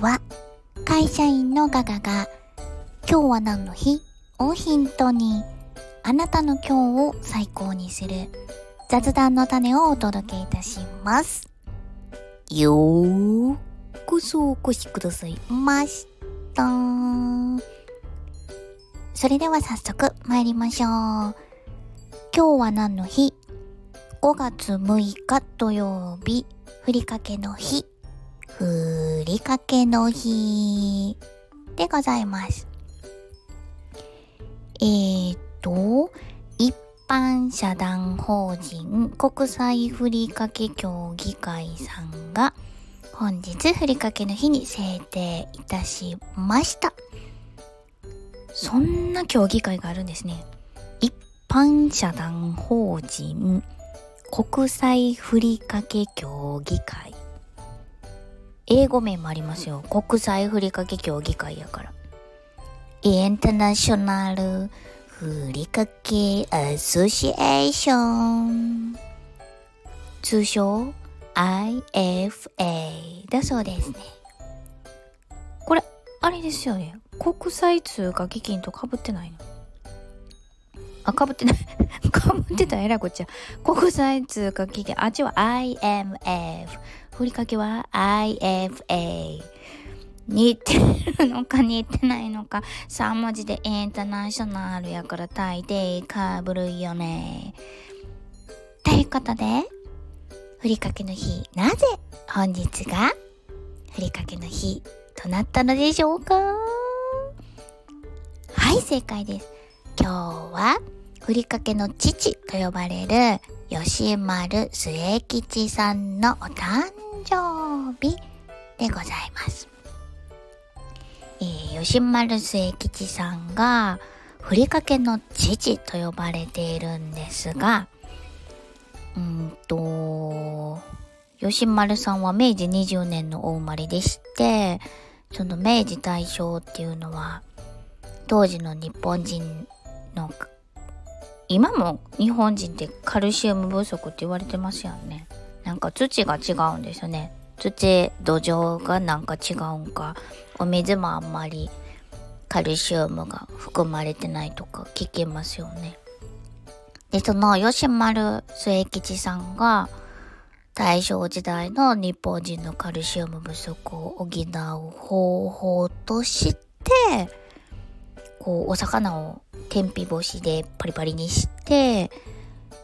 は会社員のガガが今日は何の日？をヒントにあなたの今日を最高にする雑談の種をお届けいたします。よーこそお越しくださいました。それでは早速参りましょう。今日は何の日 ?5 月6日土曜日、ふりかけの日。ふりかけの日でございます。えーと、一般社団法人国際ふりかけ協議会さんが本日ふりかけの日に制定いたしました。そんな協議会があるんですね。一般社団法人国際ふりかけ協議会英語名もありますよ。国際ふりかけ協議会やから。インターナショナルふりかけアソシエーション。通称 IFA だそうですね。これ、あれですよね。国際通貨基金とかぶってないの？あ、かぶってない。かぶってたらえらいこっちゃ。国際通貨基金。あっちは IMF。ふりかけは IFA。似てるのか似てないのか。3文字でインターナショナルやから大抵かぶるよね。ということで、ふりかけの日、なぜ本日がふりかけの日となったのでしょうか？はい、正解です。今日はふりかけの父と呼ばれる吉丸末吉さんのお誕生日でございます。えー、吉丸末吉さんがふりかけの父と呼ばれているんですが、うんと、吉丸さんは明治20年のお生まれでして、その明治大正っていうのは、当時の日本人の今も日本人ってカルシウム不足って言われてますよね。なんか土が違うんですよね。土、土壌がなんか違うんか、お水もあんまりカルシウムが含まれてないとか聞けますよね。で、その吉丸末吉さんが大正時代の日本人のカルシウム不足を補う方法として、こう、お魚を天日干しでパリパリにして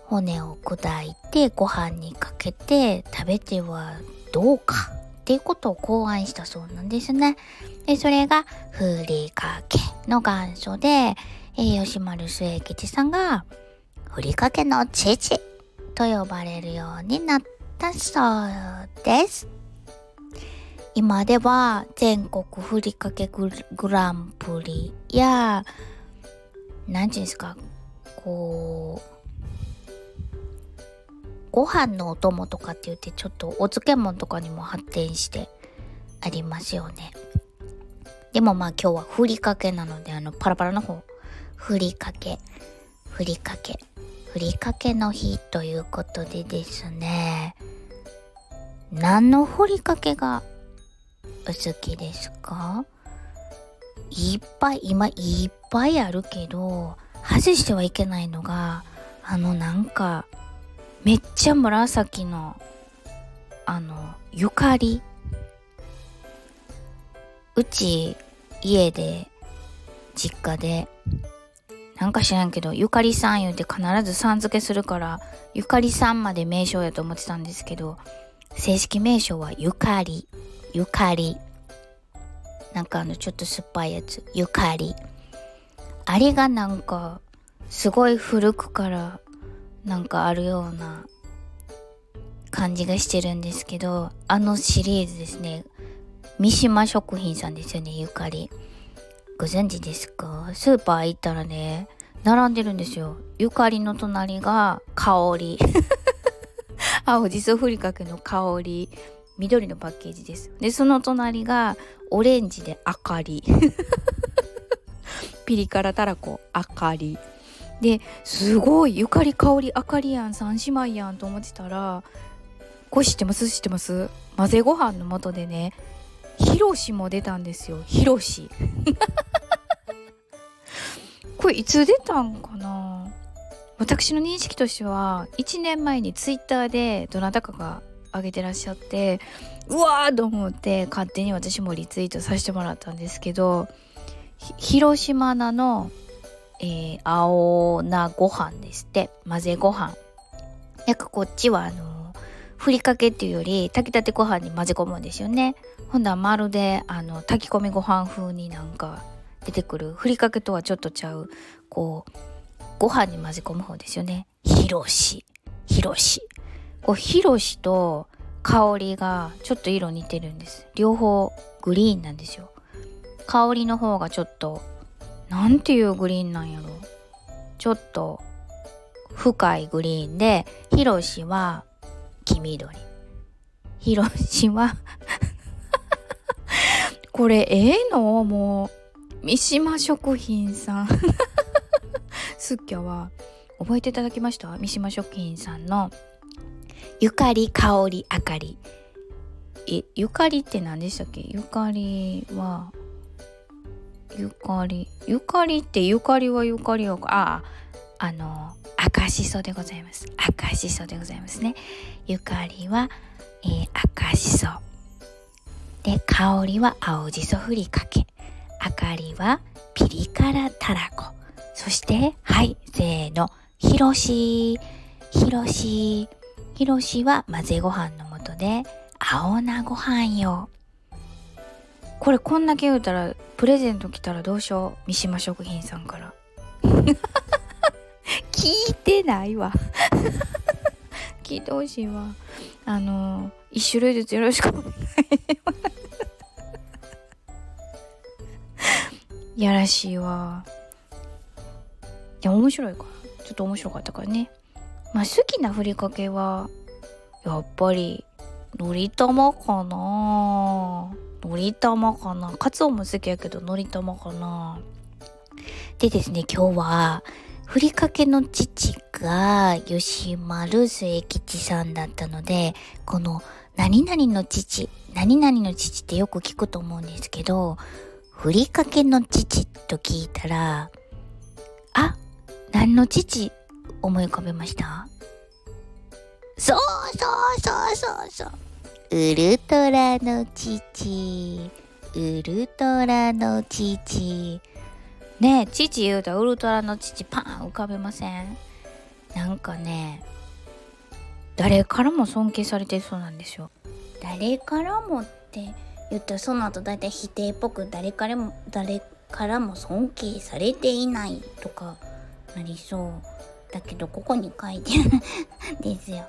骨を砕いてご飯にかけて食べてはどうかっていうことを考案したそうなんですね。でそれがふりかけの元祖で、えー、吉丸末吉さんがふりかけの父と呼ばれるようになったそうです。今では全国ふりかけグランプリや何て言うんですかこうご飯のお供とかって言ってちょっとお漬物とかにも発展してありますよね。でもまあ今日はふりかけなのであのパラパラの方。ふりかけ。ふりかけ。ふりかけの日ということでですね。何のふりかけがお好きですか？いっぱい、今いっぱいあるけど、外してはいけないのが、あのなんか、めっちゃ紫の、あの、ゆかり。うち、家で、実家で、なんか知らんけど、ゆかりさん言うて必ずさん付けするから、ゆかりさんまで名称やと思ってたんですけど、正式名称はゆかり。ゆかり。なんかあのちょっと酸っぱいやつゆかりあれがなんかすごい古くからなんかあるような感じがしてるんですけどあのシリーズですね。三島食品さんですよねゆかりご存知ですか？スーパー行ったらね並んでるんですよ。ゆかりの隣が香り。青じそふりかけの香り。緑のパッケージです。でその隣がオレンジで明かり。ピリ辛たらこ明かり。ですごいゆかり香り明かりやん三姉妹やんと思ってたらこれ知ってます？知ってます？混ぜご飯の素でねヒロシも出たんですよ。ヒロシ。これいつ出たんかな？私の認識としては1年前にツイッターでどなたかが上げてらっしゃってうわーと思って勝手に私もリツイートさせてもらったんですけど広島菜の、えー、青菜ご飯ですって混ぜご飯。なんかこっちはあのふりかけっていうより炊きたてご飯に混ぜ込むんですよね。ほんだらまるであの炊き込みご飯風になんか出てくるふりかけとはちょっとちゃうこうご飯に混ぜ込む方ですよね。ひろしひろし。こうひろしと香りがちょっと色似てるんです。両方グリーンなんですよ。香りの方がちょっとなんていうグリーンなんやろちょっと深いグリーンでひろしは黄緑。ひろしは これええの？もう三島食品さん。すっきゃは覚えていただきました？三島食品さんのゆかり香りあかり。えゆかりって何でしたっけ？ゆかりはゆかりゆかりってゆかりはゆかりはあああの赤しそでございます。赤しそでございますね。ゆかりは、えー、赤しそ。で香りは青じそふりかけ。あかりはピリ辛たらこ。そしてはいせーのひろしひろしひろしは混ぜご飯の素で青菜ご飯よ。これこんだけ言うたらプレゼント来たらどうしよう？三島食品さんから。聞いてないわ。聞いてほしいわ。あの一種類ずつよろしくお願いします。やらしいわ。いや面白いから。ちょっと面白かったからねまあ好きなふりかけはやっぱりのり玉かな。のり玉かな。カツオも好きやけどのり玉かな。でですね今日はふりかけの父が吉丸末吉さんだったのでこの何々の父何々の父ってよく聞くと思うんですけどふりかけの父と聞いたらあ何の父思い浮かべました？そうそうそうそうそう。ウルトラの父。ウルトラの父。ねえ父言うたらウルトラの父パン浮かべません？なんかね誰からも尊敬されてそうなんですよ誰からもって言ったらその後大体否定っぽく誰からも誰からも尊敬されていないとかなりそう。だけどここに書いてるですよ。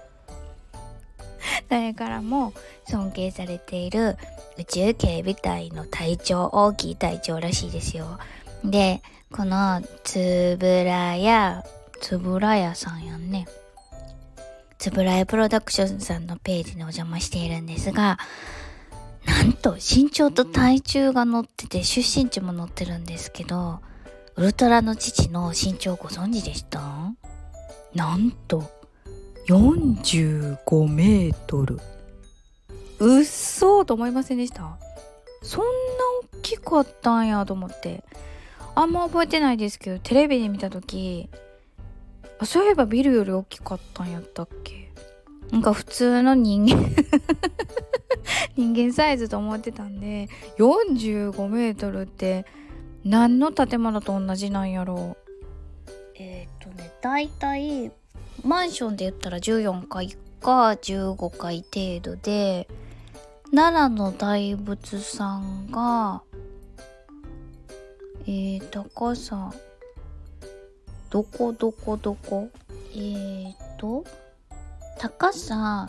誰からも尊敬されている宇宙警備隊の隊長大きい隊長らしいですよ。でこのつぶらやつぶらやさんやんね。つぶらやプロダクションさんのページにお邪魔しているんですがなんと身長と体重が載ってて出身地も載ってるんですけどウルトラの父の身長ご存知でした？なんと45メートル。うっそと思いませんでした。そんな大きかったんやと思って。あんま覚えてないですけどテレビで見た時あそういえばビルより大きかったんやったっけ。なんか普通の人間 人間サイズと思ってたんで45メートルって何の建物と同じなんやろう、だいたいマンションで言ったら14階か15階程度で奈良の大仏さんがえー、高さどこどこどこ？えーと高さ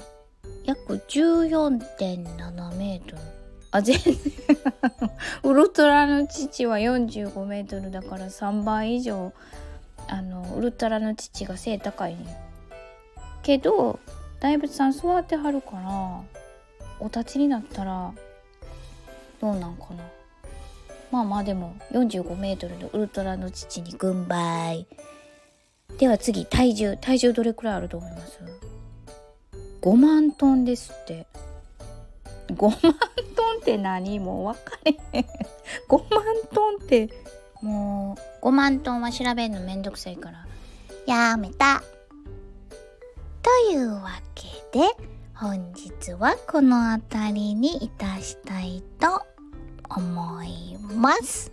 約14.7メートル。あ全然。ウルトラの父は45メートルだから3倍以上あのウルトラの父が背高いねけど大仏さん座ってはるからお立ちになったらどうなんかな。まあまあでも45メートルのウルトラの父に軍配。では次体重体重どれくらいあると思います？5万トンですって。5万トンって何？もう分かれへん。5万トンってもう5万トンは調べるのめんどくさいから。やめた。というわけで本日はこの辺りにいたしたいと思います。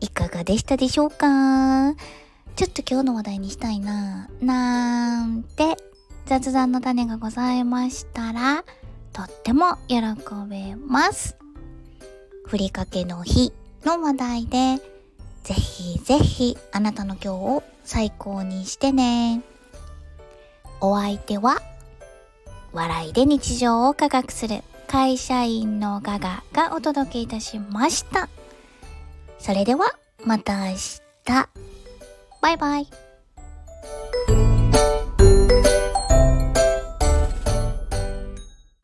いかがでしたでしょうか？ちょっと今日の話題にしたいななんて雑談の種がございましたらとっても喜べます。ふりかけの日の話題でぜひぜひあなたの今日を最高にしてね。お相手は笑いで日常を科学する会社員のガガがお届けいたしました。それではまた明日。バイバイ。